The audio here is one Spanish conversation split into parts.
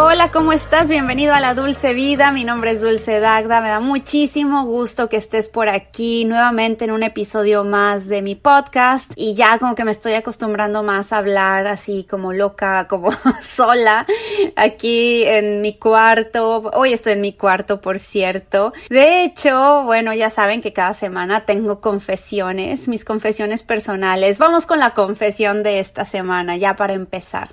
Hola, ¿cómo estás? Bienvenido a la Dulce Vida. Mi nombre es Dulce Dagda. Me da muchísimo gusto que estés por aquí nuevamente en un episodio más de mi podcast. Y ya como que me estoy acostumbrando más a hablar así como loca, como sola, aquí en mi cuarto. Hoy estoy en mi cuarto, por cierto. De hecho, bueno, ya saben que cada semana tengo confesiones, mis confesiones personales. Vamos con la confesión de esta semana, ya para empezar.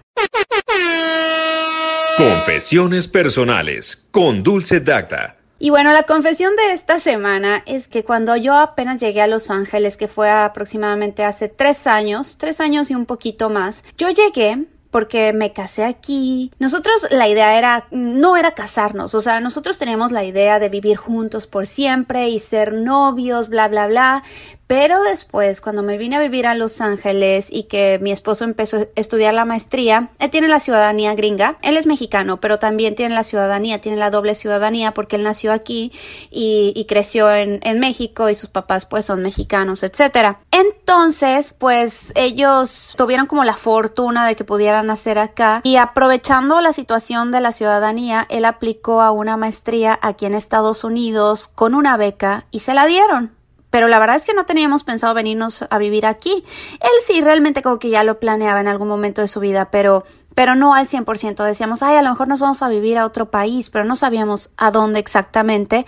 Confesiones personales con Dulce Dacta. Y bueno, la confesión de esta semana es que cuando yo apenas llegué a Los Ángeles, que fue aproximadamente hace tres años, tres años y un poquito más, yo llegué porque me casé aquí. Nosotros la idea era, no era casarnos, o sea, nosotros teníamos la idea de vivir juntos por siempre y ser novios, bla, bla, bla, pero después, cuando me vine a vivir a Los Ángeles y que mi esposo empezó a estudiar la maestría, él tiene la ciudadanía gringa. Él es mexicano, pero también tiene la ciudadanía, tiene la doble ciudadanía porque él nació aquí y, creció en, en, México y sus papás pues son mexicanos, etcétera. Entonces, pues ellos tuvieron como la fortuna de que pudieran nacer acá y aprovechando la situación de la ciudadanía, él aplicó a una maestría aquí en Estados Unidos con una beca y se la dieron pero la verdad es que no teníamos pensado venirnos a vivir aquí. Él sí, realmente como que ya lo planeaba en algún momento de su vida, pero, pero no al 100%. Decíamos, ay, a lo mejor nos vamos a vivir a otro país, pero no sabíamos a dónde exactamente.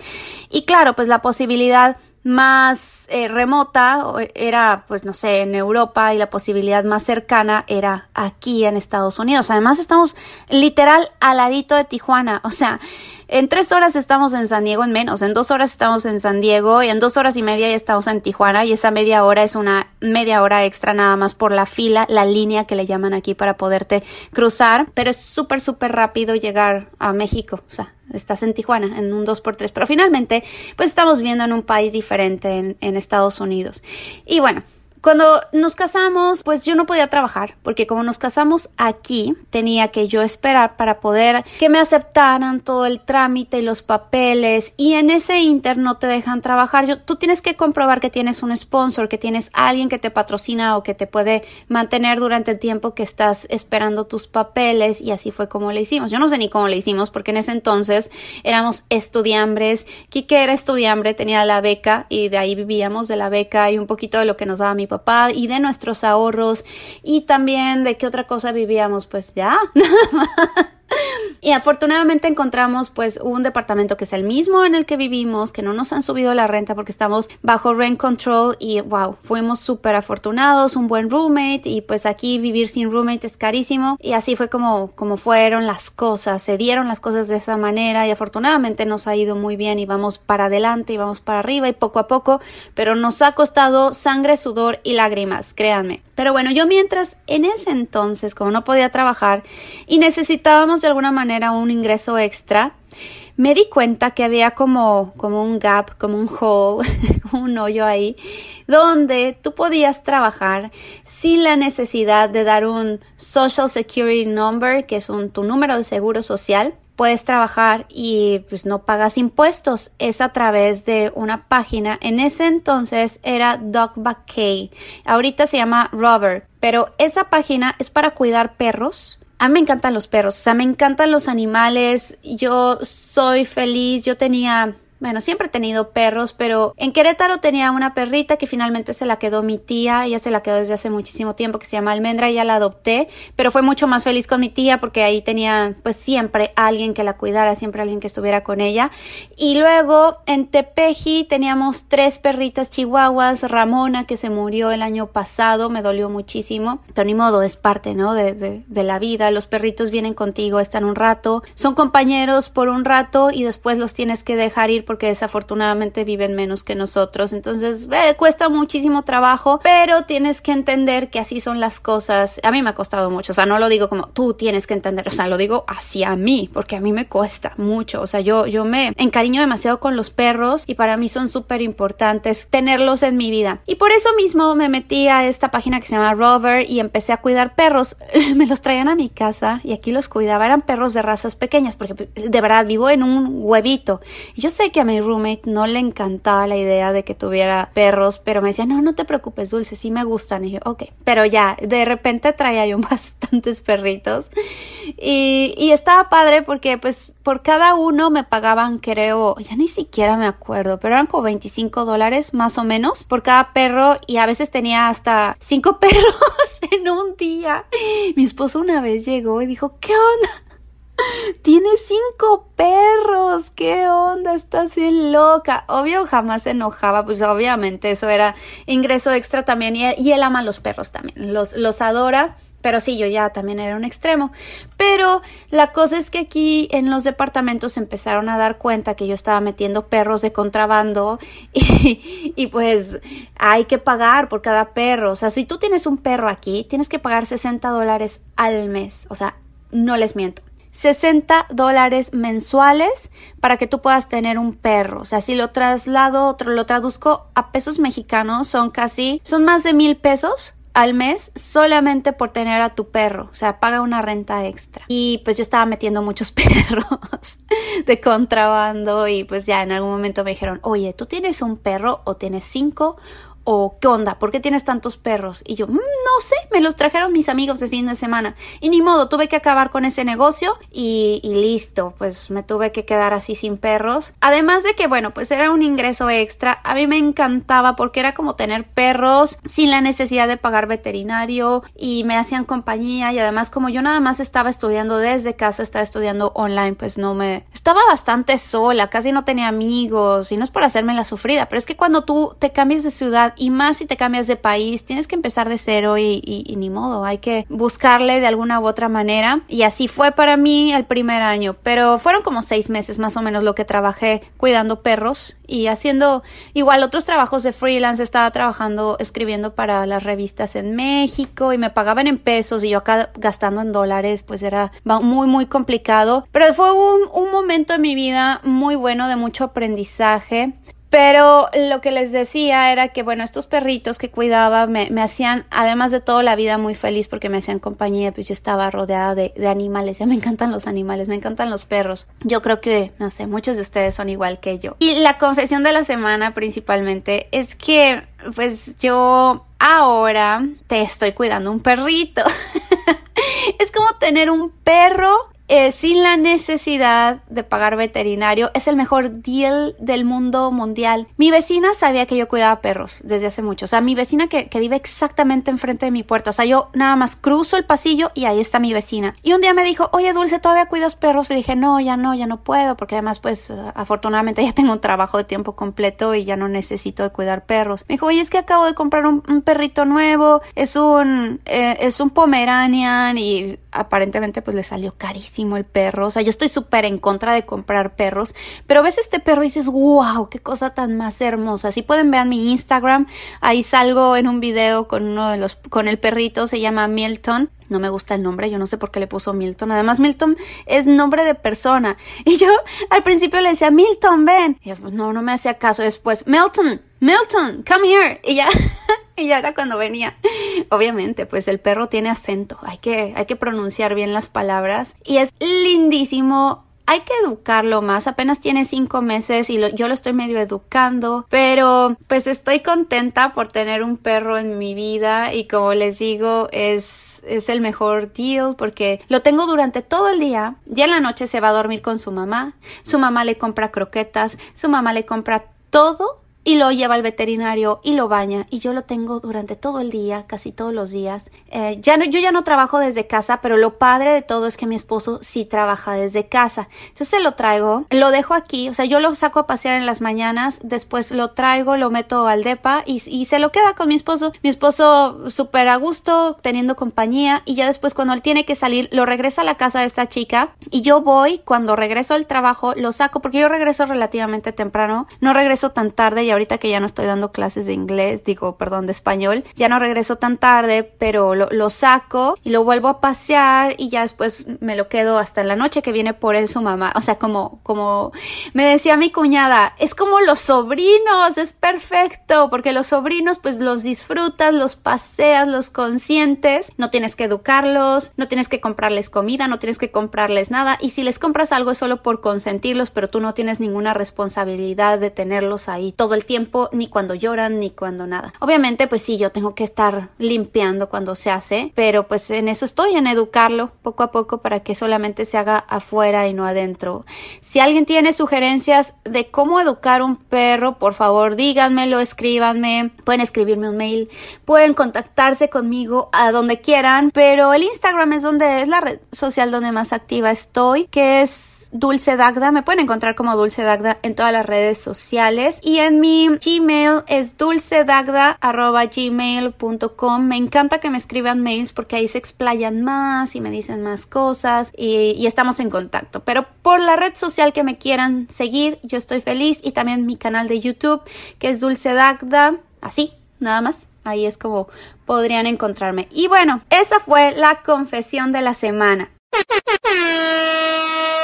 Y claro, pues la posibilidad más eh, remota era, pues no sé, en Europa y la posibilidad más cercana era aquí en Estados Unidos. Además, estamos literal al ladito de Tijuana. O sea, en tres horas estamos en San Diego, en menos, en dos horas estamos en San Diego y en dos horas y media ya estamos en Tijuana y esa media hora es una media hora extra nada más por la fila, la línea que le llaman aquí para poderte cruzar, pero es súper, súper rápido llegar a México, o sea, estás en Tijuana en un 2x3, pero finalmente pues estamos viendo en un país diferente en, en Estados Unidos. Y bueno, cuando nos casamos, pues yo no podía trabajar, porque como nos casamos aquí, tenía que yo esperar para poder que me aceptaran todo el trámite y los papeles, y en ese inter no te dejan trabajar. Tú tienes que comprobar que tienes un sponsor, que tienes alguien que te patrocina o que te puede mantener durante el tiempo que estás esperando tus papeles, y así fue como le hicimos. Yo no sé ni cómo le hicimos, porque en ese entonces éramos estudiambres. Kike era estudiambre, tenía la beca, y de ahí vivíamos de la beca y un poquito de lo que nos daba mi papá y de nuestros ahorros y también de qué otra cosa vivíamos, pues ya, Y afortunadamente encontramos pues un departamento que es el mismo en el que vivimos, que no nos han subido la renta porque estamos bajo rent control y wow, fuimos súper afortunados, un buen roommate y pues aquí vivir sin roommate es carísimo y así fue como, como fueron las cosas, se dieron las cosas de esa manera y afortunadamente nos ha ido muy bien y vamos para adelante y vamos para arriba y poco a poco, pero nos ha costado sangre, sudor y lágrimas, créanme. Pero bueno, yo mientras en ese entonces, como no podía trabajar y necesitábamos de alguna manera un ingreso extra, me di cuenta que había como, como un gap, como un hole, un hoyo ahí, donde tú podías trabajar sin la necesidad de dar un Social Security Number, que es un, tu número de seguro social, puedes trabajar y pues no pagas impuestos. Es a través de una página. En ese entonces era Dog Vacay. Ahorita se llama Rover. Pero esa página es para cuidar perros. A mí me encantan los perros, o sea, me encantan los animales. Yo soy feliz. Yo tenía bueno, siempre he tenido perros, pero en Querétaro tenía una perrita que finalmente se la quedó mi tía, ella se la quedó desde hace muchísimo tiempo, que se llama Almendra, ya la adopté, pero fue mucho más feliz con mi tía porque ahí tenía pues siempre alguien que la cuidara, siempre alguien que estuviera con ella. Y luego en Tepeji teníamos tres perritas chihuahuas, Ramona que se murió el año pasado, me dolió muchísimo, pero ni modo, es parte, ¿no? De, de, de la vida, los perritos vienen contigo, están un rato, son compañeros por un rato y después los tienes que dejar ir porque desafortunadamente viven menos que nosotros. Entonces, cuesta muchísimo trabajo, pero tienes que entender que así son las cosas. A mí me ha costado mucho, o sea, no lo digo como tú tienes que entender, o sea, lo digo hacia mí, porque a mí me cuesta mucho. O sea, yo, yo me encariño demasiado con los perros y para mí son súper importantes tenerlos en mi vida. Y por eso mismo me metí a esta página que se llama Rover y empecé a cuidar perros. me los traían a mi casa y aquí los cuidaba. Eran perros de razas pequeñas, porque de verdad vivo en un huevito. Y yo sé que a mi roommate no le encantaba la idea de que tuviera perros, pero me decía, no, no te preocupes, Dulce, sí me gustan. Y yo, ok. Pero ya, de repente traía yo bastantes perritos. Y, y estaba padre porque pues por cada uno me pagaban, creo, ya ni siquiera me acuerdo, pero eran como 25 dólares más o menos por cada perro y a veces tenía hasta cinco perros en un día. Mi esposo una vez llegó y dijo, ¿qué onda? Tienes cinco perros, ¿qué onda? Estás bien loca. Obvio, jamás se enojaba, pues obviamente eso era ingreso extra también y, él ama los perros también, los, adora pero sí, yo ya también era un extremo. Pero la cosa es que aquí en los departamentos empezaron a dar cuenta que yo estaba metiendo perros de contrabando y, pues hay que pagar por cada perro. O sea, si tú tienes un perro aquí, tienes que pagar 60 dólares al mes. O sea, no les miento. 60 dólares mensuales para que tú puedas tener un perro. O sea, si lo traslado, lo traduzco a pesos mexicanos, son casi, son más de mil pesos al mes solamente por tener a tu perro, o sea, paga una renta extra. Y pues yo estaba metiendo muchos perros de contrabando y pues ya en algún momento me dijeron, oye, ¿tú tienes un perro o tienes cinco ¿O qué onda? ¿Por qué tienes tantos perros? Y yo, mm, no sé, me los trajeron mis amigos de fin de semana. Y ni modo, tuve que acabar con ese negocio y, y, listo, pues me tuve que quedar así sin perros. Además de que, bueno, pues era un ingreso extra. A mí me encantaba porque era como tener perros sin la necesidad de pagar veterinario y me hacían compañía y además como yo nada más estaba estudiando desde casa, estaba estudiando online, pues no me... Estaba bastante sola, casi no tenía amigos y no es por hacerme la sufrida, pero es que cuando tú te cambias de ciudad y más si te cambias de país, tienes que empezar de cero y, ni modo, hay que buscarle de alguna u otra manera. Y así fue para mí el primer año, pero fueron como seis meses más o menos lo que trabajé cuidando perros y haciendo igual otros trabajos de freelance. Estaba trabajando, escribiendo para las revistas en México y me pagaban en pesos y yo acá gastando en dólares, pues era muy, muy complicado. Pero fue un, un momento en mi vida muy bueno de mucho aprendizaje. Pero lo que les decía era que, bueno, estos perritos que cuidaba me, me, hacían, además de todo, la vida muy feliz porque me hacían compañía, pues yo estaba rodeada de, de, animales, ya me encantan los animales, me encantan los perros. Yo creo que, no sé, muchos de ustedes son igual que yo. Y la confesión de la semana principalmente es que, pues yo ahora te estoy cuidando un perrito. es como tener un perro eh, sin la necesidad de pagar veterinario. Es el mejor deal del mundo mundial. Mi vecina sabía que yo cuidaba perros desde hace mucho. O sea, mi vecina que, que, vive exactamente enfrente de mi puerta. O sea, yo nada más cruzo el pasillo y ahí está mi vecina. Y un día me dijo, oye Dulce, ¿todavía cuidas perros? Y dije, no, ya no, ya no puedo. Porque además, pues, afortunadamente ya tengo un trabajo de tiempo completo y ya no necesito de cuidar perros. Me dijo, oye, es que acabo de comprar un, perrito nuevo. Es un, eh, es un Pomeranian y aparentemente pues le salió carísimo el perro. O sea, yo estoy súper en contra de comprar perros, pero ves este perro y dices, wow, qué cosa tan más hermosa. Si pueden ver mi Instagram, ahí salgo en un video con uno de los, con el perrito, se llama Milton. No me gusta el nombre, yo no sé por qué le puso Milton. Además, Milton es nombre de persona. Y yo al principio le decía, Milton, ven. Y pues no, no me hacía caso. Después, Milton, Milton, come here. Y ya, y ya era cuando venía. Obviamente, pues el perro tiene acento. Hay que, hay que pronunciar bien las palabras. Y es lindísimo hay que educarlo más. Apenas tiene cinco meses y yo lo estoy medio educando, pero pues estoy contenta por tener un perro en mi vida y como les digo es es el mejor deal porque lo tengo durante todo el día. Ya en la noche se va a dormir con su mamá. Su mamá le compra croquetas, su mamá le compra todo y lo lleva al veterinario y lo baña y yo lo tengo durante todo el día, casi todos los días. Eh, ya no, yo ya no trabajo desde casa, pero lo padre de todo es que mi esposo sí trabaja desde casa. Entonces lo traigo, lo dejo aquí, o sea, yo lo saco a pasear en las mañanas, después lo traigo, lo meto al depa y, y se lo queda con mi esposo. Mi esposo súper a gusto, teniendo compañía y ya después cuando él tiene que salir, lo regresa a la casa de esta chica y yo voy, cuando regreso al trabajo, lo saco porque yo regreso relativamente temprano, no regreso tan tarde y ahorita que ya no estoy dando clases de inglés, digo, perdón, de español, ya no regreso tan tarde, pero lo, saco y lo vuelvo a pasear y ya después me lo quedo hasta la noche que viene por él su mamá. O sea, como, como me decía mi cuñada, es como los sobrinos, es perfecto, porque los sobrinos pues los disfrutas, los paseas, los consientes, no tienes que educarlos, no tienes que comprarles comida, no tienes que comprarles nada y si les compras algo es solo por consentirlos, pero tú no tienes ninguna responsabilidad de tenerlos ahí todo el tiempo, ni cuando lloran, ni cuando nada. Obviamente pues sí, yo tengo que estar limpiando cuando se hace, pero pues en eso estoy, en educarlo poco a poco para que solamente se haga afuera y no adentro. Si alguien tiene sugerencias de cómo educar un perro, por favor díganmelo, escríbanme, pueden escribirme un mail, pueden contactarse conmigo a donde quieran, pero el Instagram es donde es la red social donde más activa estoy, que es Dulce Dagda. Me pueden encontrar como Dulce Dagda en todas las redes sociales. Y en mi Gmail es dulcedagda.gmail.com. Me encanta que me escriban mails porque ahí se explayan más y me dicen más cosas y, y, estamos en contacto. Pero por la red social que me quieran seguir, yo estoy feliz. Y también mi canal de YouTube que es Dulce Dagda. Así, nada más. Ahí es como podrían encontrarme. Y bueno, esa fue la confesión de la semana.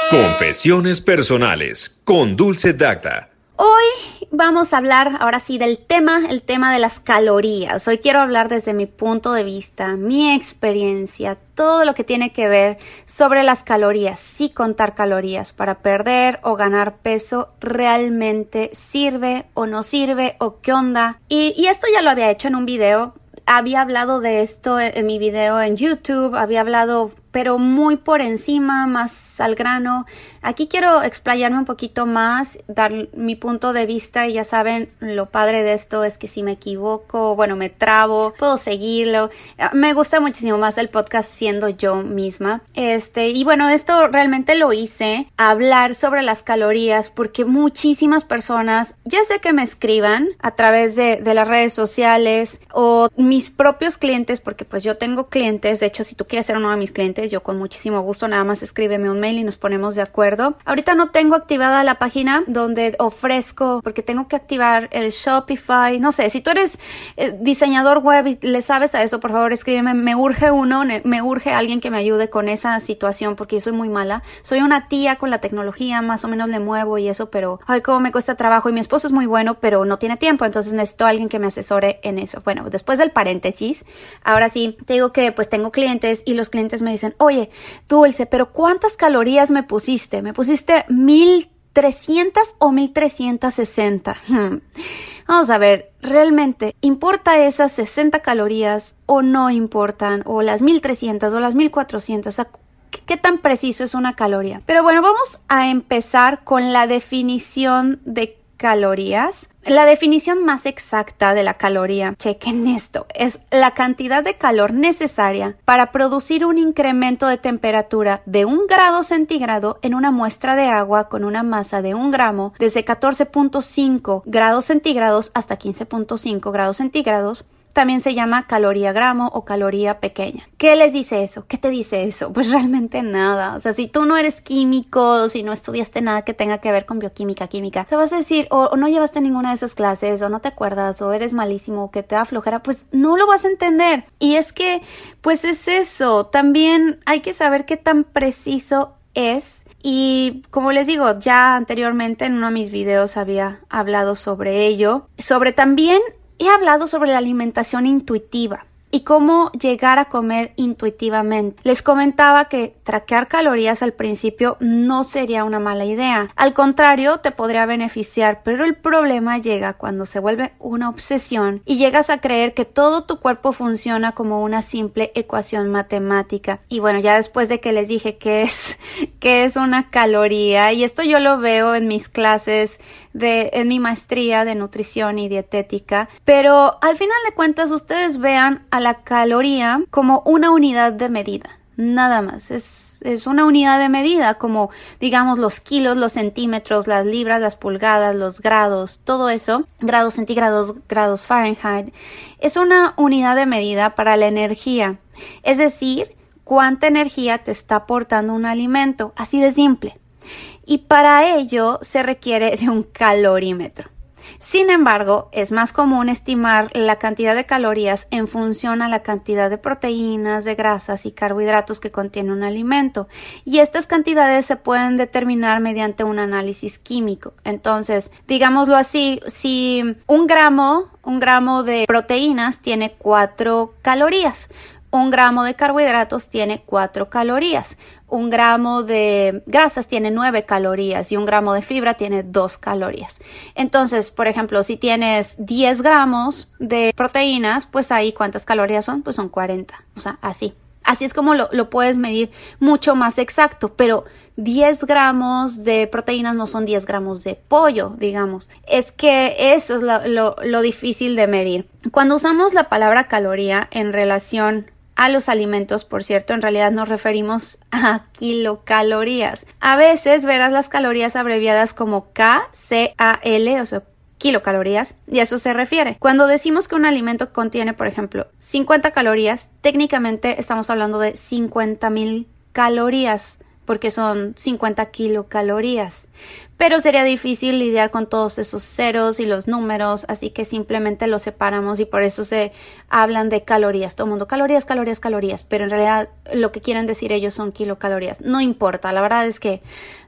Confesiones personales con Dulce Dacta. Hoy vamos a hablar ahora sí del tema, el tema de las calorías. Hoy quiero hablar desde mi punto de vista, mi experiencia, todo lo que tiene que ver sobre las calorías. Si contar calorías para perder o ganar peso realmente sirve o no sirve o qué onda. Y, y esto ya lo había hecho en un video. Había hablado de esto en mi video en YouTube, había hablado pero muy por encima, más al grano. Aquí quiero explayarme un poquito más, dar mi punto de vista y ya saben, lo padre de esto es que si me equivoco, bueno, me trabo, puedo seguirlo. Me gusta muchísimo más el podcast siendo yo misma. Este, y bueno, esto realmente lo hice, hablar sobre las calorías, porque muchísimas personas, ya sé que me escriban a través de, de las redes sociales o mis propios clientes, porque pues yo tengo clientes, de hecho, si tú quieres ser uno de mis clientes, yo con muchísimo gusto nada más escríbeme un mail y nos ponemos de acuerdo. Ahorita no tengo activada la página donde ofrezco, porque tengo que activar el Shopify, no sé, si tú eres eh, diseñador web y le sabes a eso, por favor escríbeme, me urge uno, me urge alguien que me ayude con esa situación porque yo soy muy mala. Soy una tía con la tecnología, más o menos le muevo y eso, pero ay, cómo me cuesta trabajo y mi esposo es muy bueno, pero no tiene tiempo, entonces necesito alguien que me asesore en eso. Bueno, después del paréntesis, ahora sí, te digo que pues tengo clientes y los clientes me dicen, oye, Dulce, pero ¿cuántas calorías me pusiste? ¿Me pusiste 1300 o 1360? Hmm. Vamos a ver, ¿realmente importa esas 60 calorías o no importan? O las 1300 o las 1400? ¿Qué tan preciso es una caloría? Pero bueno, vamos a empezar con la definición de calorías. La definición más exacta de la caloría, chequen esto, es la cantidad de calor necesaria para producir un incremento de temperatura de un grado centígrado en una muestra de agua con una masa de un gramo desde 14.5 grados centígrados hasta 15.5 grados centígrados también se llama caloría gramo o caloría pequeña. ¿Qué les dice eso? ¿Qué te dice eso? Pues realmente nada. O sea, si tú no eres químico, si no estudiaste nada que tenga que ver con bioquímica, química, te vas a decir, o, no llevaste ninguna de esas clases, o no te acuerdas, o eres malísimo, o que te da pues no lo vas a entender. Y es que, pues es eso. También hay que saber qué tan preciso es y como les digo, ya anteriormente en uno de mis videos había hablado sobre ello, sobre también He hablado sobre la alimentación intuitiva y cómo llegar a comer intuitivamente. Les comentaba que traquear calorías al principio no sería una mala idea. Al contrario, te podría beneficiar, pero el problema llega cuando se vuelve una obsesión y llegas a creer que todo tu cuerpo funciona como una simple ecuación matemática. Y bueno, ya después de que les dije que es, que es una caloría, y esto yo lo veo en mis clases de, en mi maestría de nutrición y dietética, pero al final de cuentas ustedes vean a la caloría como una unidad de medida nada más. Es, es, una unidad de medida, como digamos los kilos, los centímetros, las libras, las pulgadas, los grados, todo eso, grados centígrados, grados Fahrenheit, es una unidad de medida para la energía. Es decir, cuánta energía te está aportando un alimento, así de simple. Y para ello se requiere de un calorímetro. Sin embargo, es más común estimar la cantidad de calorías en función a la cantidad de proteínas, de grasas y carbohidratos que contiene un alimento, y estas cantidades se pueden determinar mediante un análisis químico. Entonces, digámoslo así, si un gramo, un gramo de proteínas tiene 4 calorías, un gramo de carbohidratos tiene 4 calorías, un gramo de grasas tiene 9 calorías y un gramo de fibra tiene 2 calorías. Entonces, por ejemplo, si tienes 10 gramos de proteínas, pues ahí cuántas calorías son, pues son 40, o sea, así. Así es como lo, puedes medir mucho más exacto, pero 10 gramos de proteínas no son 10 gramos de pollo, digamos. Es que eso es lo, lo difícil de medir. Cuando usamos la palabra caloría en relación a los alimentos, por cierto, en realidad nos referimos a kilocalorías. A veces verás las calorías abreviadas como KCAL, o sea, kilocalorías, y a eso se refiere. Cuando decimos que un alimento contiene, por ejemplo, 50 calorías, técnicamente estamos hablando de 50 mil calorías porque son 50 kilocalorías pero sería difícil lidiar con todos esos ceros y los números, así que simplemente los separamos y por eso se hablan de calorías. Todo el mundo, calorías, calorías, calorías, pero en realidad lo que quieren decir ellos son kilocalorías. No importa, la verdad es que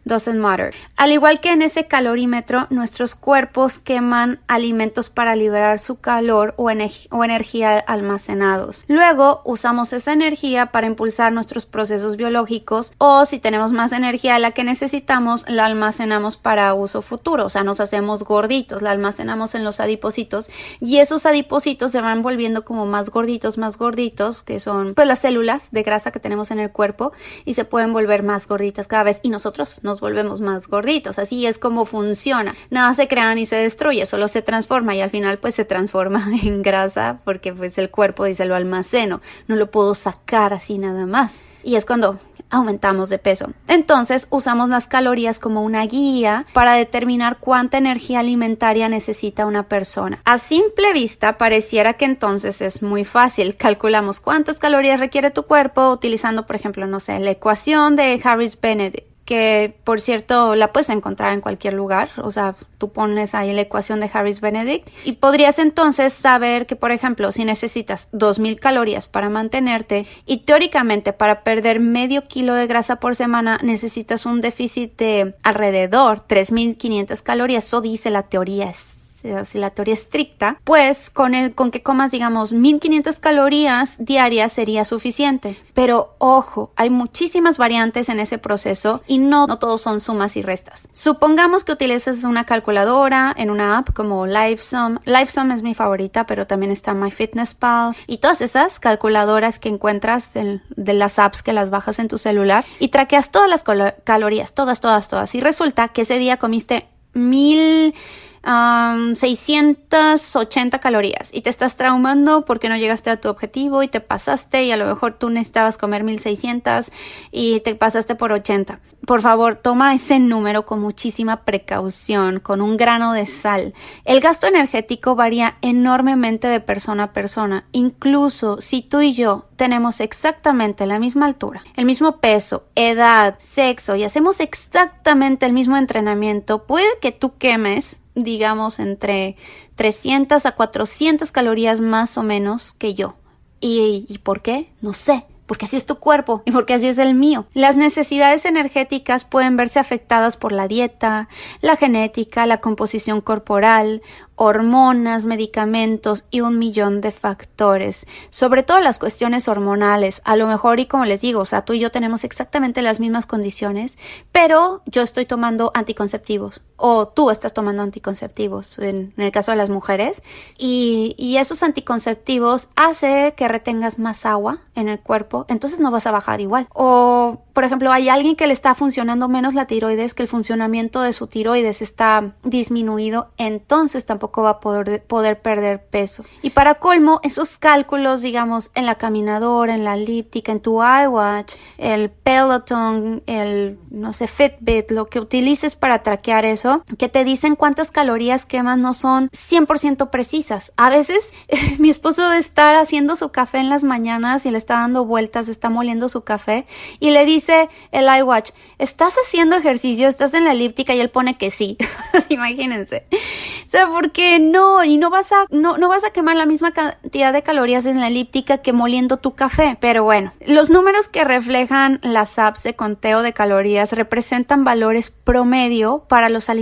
doesn't matter. Al igual que en ese calorímetro, nuestros cuerpos queman alimentos para liberar su calor o, energía almacenados. Luego usamos esa energía para impulsar nuestros procesos biológicos o si tenemos más energía de la que necesitamos, la almacenamos para uso futuro, o sea, nos hacemos gorditos, la almacenamos en los adipocitos y esos adipocitos se van volviendo como más gorditos, más gorditos, que son pues las células de grasa que tenemos en el cuerpo y se pueden volver más gorditas cada vez y nosotros nos volvemos más gorditos, así es como funciona. Nada se crea ni se destruye, solo se transforma y al final pues se transforma en grasa porque pues el cuerpo dice lo almaceno, no lo puedo sacar así nada más. Y es cuando aumentamos de peso. Entonces usamos las calorías como una guía para determinar cuánta energía alimentaria necesita una persona. A simple vista pareciera que entonces es muy fácil. Calculamos cuántas calorías requiere tu cuerpo utilizando, por ejemplo, no sé, la ecuación de Harris Benedict que por cierto la puedes encontrar en cualquier lugar, o sea, tú pones ahí la ecuación de Harris Benedict y podrías entonces saber que, por ejemplo, si necesitas 2.000 calorías para mantenerte y teóricamente para perder medio kilo de grasa por semana necesitas un déficit de alrededor 3.500 calorías, eso dice la teoría, si la teoría estricta, pues con, el, con que comas, digamos, 1500 calorías diarias sería suficiente. Pero ojo, hay muchísimas variantes en ese proceso y no, no todos son sumas y restas. Supongamos que utilizas una calculadora en una app como LiveSum. LiveSum es mi favorita, pero también está MyFitnessPal y todas esas calculadoras que encuentras de las apps que las bajas en tu celular y traqueas todas las calorías, todas, todas, todas. Y resulta que ese día comiste mil 680 calorías y te estás traumando porque no llegaste a tu objetivo y te pasaste y a lo mejor tú necesitabas comer 1600 y te pasaste por 80. Por favor, toma ese número con muchísima precaución, con un grano de sal. El gasto energético varía enormemente de persona a persona. Incluso si tú y yo tenemos exactamente la misma altura, el mismo peso, edad, sexo y hacemos exactamente el mismo entrenamiento, puede que tú quemes digamos, entre 300 a 400 calorías más o menos que yo. ¿Y, ¿Y por qué? No sé porque así es tu cuerpo y porque así es el mío. Las necesidades energéticas pueden verse afectadas por la dieta, la genética, la composición corporal, hormonas, medicamentos y un millón de factores. Sobre todo las cuestiones hormonales. A lo mejor, y como les digo, o sea, tú y yo tenemos exactamente las mismas condiciones, pero yo estoy tomando anticonceptivos o tú estás tomando anticonceptivos en, el caso de las mujeres y, esos anticonceptivos hace que retengas más agua en el cuerpo, entonces no vas a bajar igual. O por ejemplo, hay alguien que le está funcionando menos la tiroides, que el funcionamiento de su tiroides está disminuido, entonces tampoco va a poder, poder perder peso. Y para colmo, esos cálculos, digamos, en la caminadora, en la elíptica, en tu iWatch, el Peloton, el, no sé, Fitbit, lo que utilices para traquear eso, que te dicen cuántas calorías quemas no son 100% precisas. A veces mi esposo está haciendo su café en las mañanas y le está dando vueltas, está moliendo su café y le dice el iWatch, ¿estás haciendo ejercicio? ¿Estás en la elíptica? Y él pone que sí. Imagínense. O sea, porque no, y no vas a, no, no vas a quemar la misma cantidad de calorías en la elíptica que moliendo tu café. Pero bueno, los números que reflejan las apps de conteo de calorías representan valores promedio para los alimentos.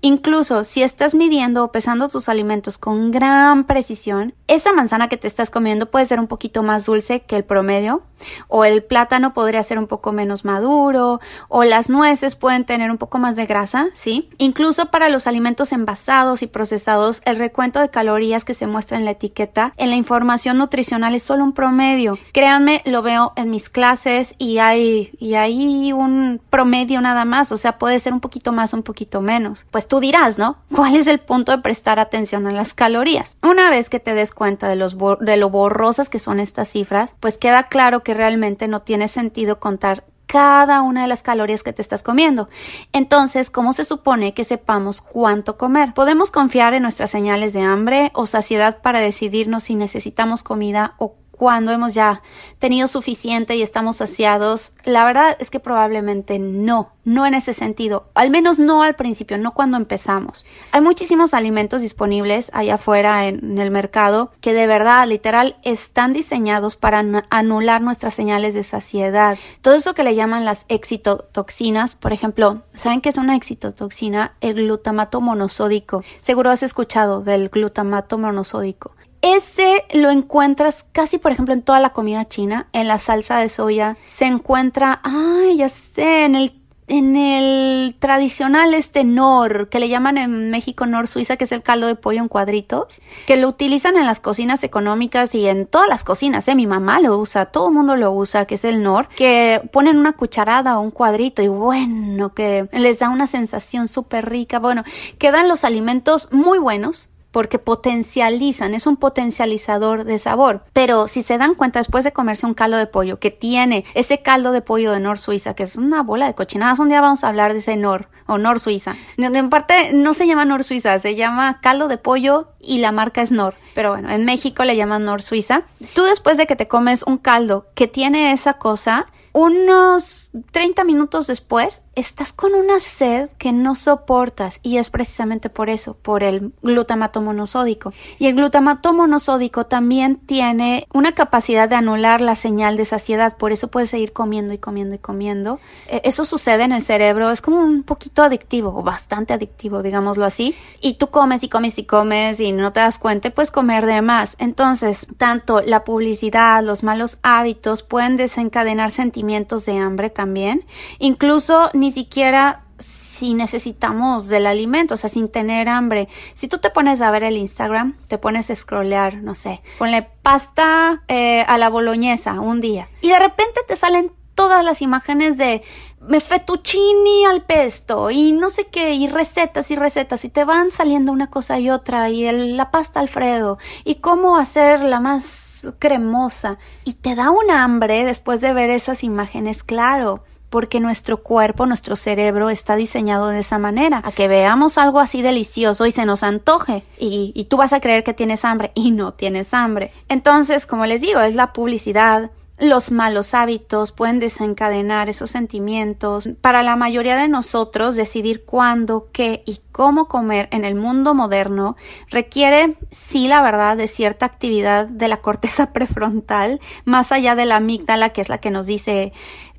Incluso si estás midiendo o pesando tus alimentos con gran precisión, esa manzana que te estás comiendo puede ser un poquito más dulce que el promedio, o el plátano podría ser un poco menos maduro, o las nueces pueden tener un poco más de grasa, ¿sí? Incluso para los alimentos envasados y procesados, el recuento de calorías que se muestra en la etiqueta en la información nutricional es solo un promedio. Créanme, lo veo en mis clases y hay, y hay un promedio nada más, o sea, puede ser un poquito más, un poquito menos. Pues tú dirás, ¿no? ¿Cuál es el punto de prestar atención a las calorías? Una vez que te des cuenta de, de lo borrosas que son estas cifras, pues queda claro que realmente no tiene sentido contar cada una de las calorías que te estás comiendo. Entonces, ¿cómo se supone que sepamos cuánto comer? Podemos confiar en nuestras señales de hambre o saciedad para decidirnos si necesitamos comida o cuando hemos ya tenido suficiente y estamos saciados? La verdad es que probablemente no, no en ese sentido, al menos no al principio, no cuando empezamos. Hay muchísimos alimentos disponibles allá afuera en, el mercado que de verdad, literal, están diseñados para anular nuestras señales de saciedad. Todo eso que le llaman las excitotoxinas, por ejemplo, ¿saben qué es una excitotoxina? El glutamato monosódico. Seguro has escuchado del glutamato monosódico. Ese lo encuentras casi, por ejemplo, en toda la comida china, en la salsa de soya. Se encuentra, ay, ya sé, en el en el tradicional este nor, que le llaman en México nor suiza, que es el caldo de pollo en cuadritos, que lo utilizan en las cocinas económicas y en todas las cocinas, ¿eh? Mi mamá lo usa, todo el mundo lo usa, que es el nor, que ponen una cucharada o un cuadrito y bueno, que les da una sensación súper rica. Bueno, quedan los alimentos muy buenos, porque potencializan, es un potencializador de sabor. Pero si se dan cuenta después de comerse un caldo de pollo que tiene ese caldo de pollo de Nor Suiza, que es una bola de cochinadas, un día vamos a hablar de ese Nor o Nor Suiza. En parte no se llama Nor Suiza, se llama caldo de pollo y la marca es Nor. Pero bueno, en México le llaman Nor Suiza. Tú después de que te comes un caldo que tiene esa cosa, unos 30 minutos después estás con una sed que no soportas y es precisamente por eso, por el glutamato monosódico. Y el glutamato monosódico también tiene una capacidad de anular la señal de saciedad, por eso puedes seguir comiendo y comiendo y comiendo. Eh, eso sucede en el cerebro, es como un poquito adictivo o bastante adictivo, digámoslo así. Y tú comes y comes y comes y no te das cuenta, puedes comer de más. Entonces, tanto la publicidad, los malos hábitos pueden desencadenar sentimientos de hambre también. Incluso siquiera si necesitamos del alimento, o sea, sin tener hambre. Si tú te pones a ver el Instagram, te pones a scrollear, no sé, ponle pasta eh, a la boloñesa un día y de repente te salen todas las imágenes de me fettuccini al pesto y no sé qué, y recetas y recetas, y te van saliendo una cosa y otra, y la pasta Alfredo, y cómo hacerla más cremosa, y te da un hambre después de ver esas imágenes, claro, porque nuestro cuerpo, nuestro cerebro está diseñado de esa manera, a que veamos algo así delicioso y se nos antoje, y, tú vas a creer que tienes hambre, y no tienes hambre. Entonces, como les digo, es la publicidad, los malos hábitos pueden desencadenar esos sentimientos. Para la mayoría de nosotros, decidir cuándo, qué y cómo comer en el mundo moderno requiere, sí, la verdad, de cierta actividad de la corteza prefrontal, más allá de la amígdala, que es la que nos dice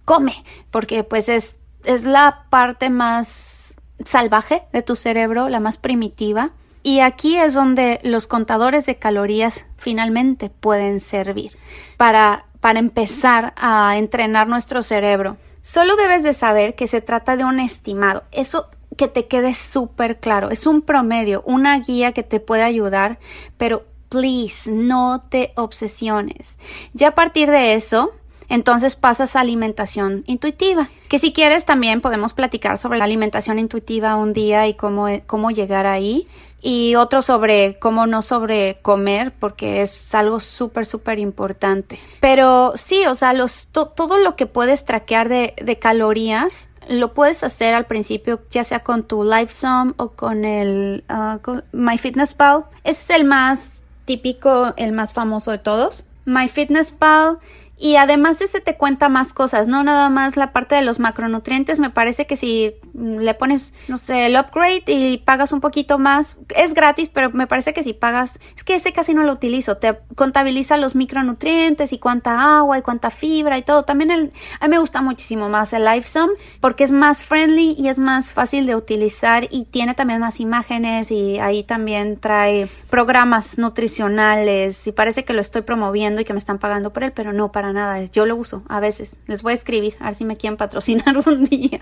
come, porque pues es, es la parte más salvaje de tu cerebro, la más primitiva. Y aquí es donde los contadores de calorías finalmente pueden servir para para empezar a entrenar nuestro cerebro. Solo debes de saber que se trata de un estimado. Eso que te quede súper claro. Es un promedio, una guía que te puede ayudar, pero please no te obsesiones. Ya a partir de eso, entonces pasas a alimentación intuitiva. Que si quieres también podemos platicar sobre la alimentación intuitiva un día y cómo, cómo llegar ahí y otro sobre cómo no sobre comer porque es algo súper súper importante pero sí o sea todo lo que puedes traquear de, calorías lo puedes hacer al principio ya sea con tu LiveSum o con el uh, MyFitnessPal es el más típico el más famoso de todos MyFitnessPal y además ese te cuenta más cosas, no nada más la parte de los macronutrientes. Me parece que si le pones, no sé, el upgrade y pagas un poquito más, es gratis, pero me parece que si pagas, es que ese casi no lo utilizo, te contabiliza los micronutrientes y cuánta agua y cuánta fibra y todo. También el, a mí me gusta muchísimo más el LifeSum porque es más friendly y es más fácil de utilizar y tiene también más imágenes y ahí también trae programas nutricionales y parece que lo estoy promoviendo y que me están pagando por él, pero no, para nada. Yo lo uso a veces. Les voy a escribir, a ver si me quieren patrocinar un día.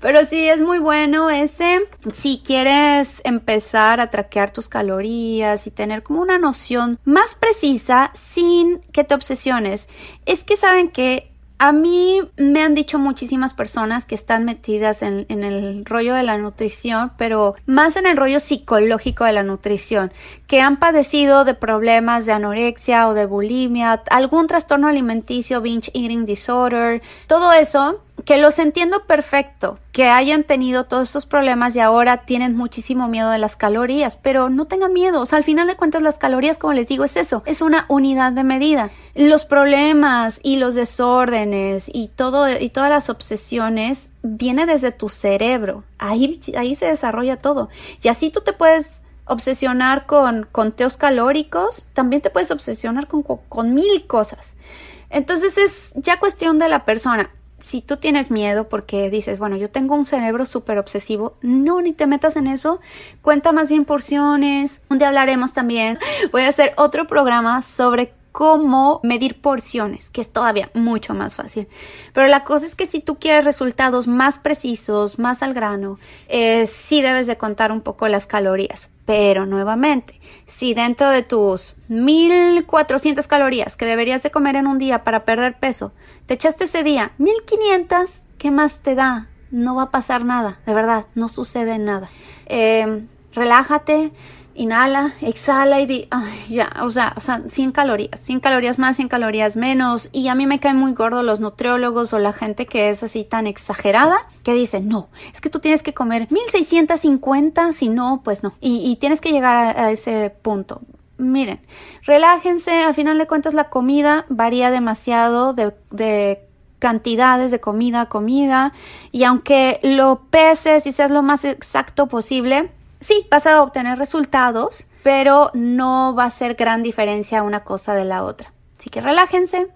Pero sí, es muy bueno ese. Si quieres empezar a traquear tus calorías y tener como una noción más precisa sin que te obsesiones, es que saben que a mí me han dicho muchísimas personas que están metidas en, en, el rollo de la nutrición, pero más en el rollo psicológico de la nutrición, que han padecido de problemas de anorexia o de bulimia, algún trastorno alimenticio, binge eating disorder, todo eso que los entiendo perfecto, que hayan tenido todos estos problemas y ahora tienen muchísimo miedo de las calorías, pero no tengan miedo, o sea, al final de cuentas las calorías, como les digo, es eso, es una unidad de medida. Los problemas y los desórdenes y todo y todas las obsesiones viene desde tu cerebro. Ahí ahí se desarrolla todo. Y así tú te puedes obsesionar con conteos calóricos, también te puedes obsesionar con, con mil cosas. Entonces es ya cuestión de la persona si tú tienes miedo porque dices, bueno, yo tengo un cerebro súper obsesivo, no, ni te metas en eso, cuenta más bien porciones. Un día hablaremos también, voy a hacer otro programa sobre cómo medir porciones, que es todavía mucho más fácil. Pero la cosa es que si tú quieres resultados más precisos, más al grano, eh, sí debes de contar un poco las calorías. Pero nuevamente, si dentro de tus 1400 calorías que deberías de comer en un día para perder peso, te echaste ese día 1500, ¿qué más te da? No va a pasar nada, de verdad, no sucede nada. Eh, relájate, inhala, exhala y di, ay, ya, o sea, o sea, 100 calorías, 100 calorías más, 100 calorías menos. Y a mí me caen muy gordo los nutriólogos o la gente que es así tan exagerada que dice, no, es que tú tienes que comer 1650, si no, pues no. Y, tienes que llegar a, ese punto. Miren, relájense, al final de cuentas la comida varía demasiado de, de cantidades de comida a comida y aunque lo peses y seas lo más exacto posible, sí, vas a obtener resultados, pero no va a ser gran diferencia una cosa de la otra. Así que relájense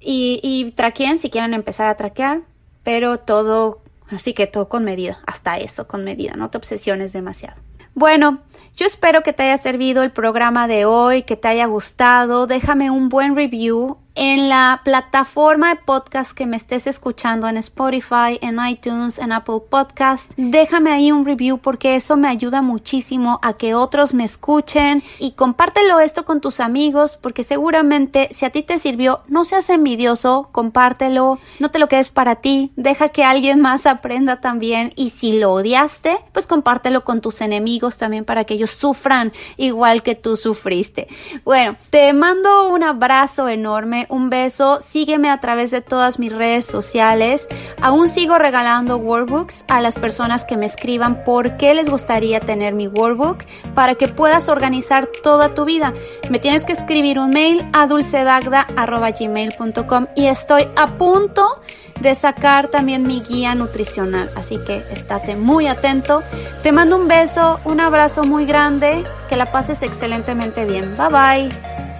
y, y traqueen si quieren empezar a traquear, pero todo, así que todo con medida, hasta eso con medida, no te obsesiones demasiado. Bueno, yo espero que te haya servido el programa de hoy, que te haya gustado. Déjame un buen review en la plataforma de podcast que me estés escuchando en Spotify, en iTunes, en Apple Podcast, déjame ahí un review porque eso me ayuda muchísimo a que otros me escuchen. Y compártelo esto con tus amigos porque seguramente si a ti te sirvió, no seas envidioso, compártelo, no te lo quedes para ti, deja que alguien más aprenda también. Y si lo odiaste, pues compártelo con tus enemigos también para que sufran igual que tú sufriste. Bueno, te mando un abrazo enorme un beso, sígueme a través de todas mis redes sociales. Aún sigo regalando workbooks a las personas que me escriban por qué les gustaría tener mi workbook para que puedas organizar toda tu vida. Me tienes que escribir un mail a dulcedagda.gmail.com y estoy a punto de sacar también mi guía nutricional. Así que estate muy atento. Te mando un beso, un abrazo muy grande, que la pases excelentemente bien. Bye bye.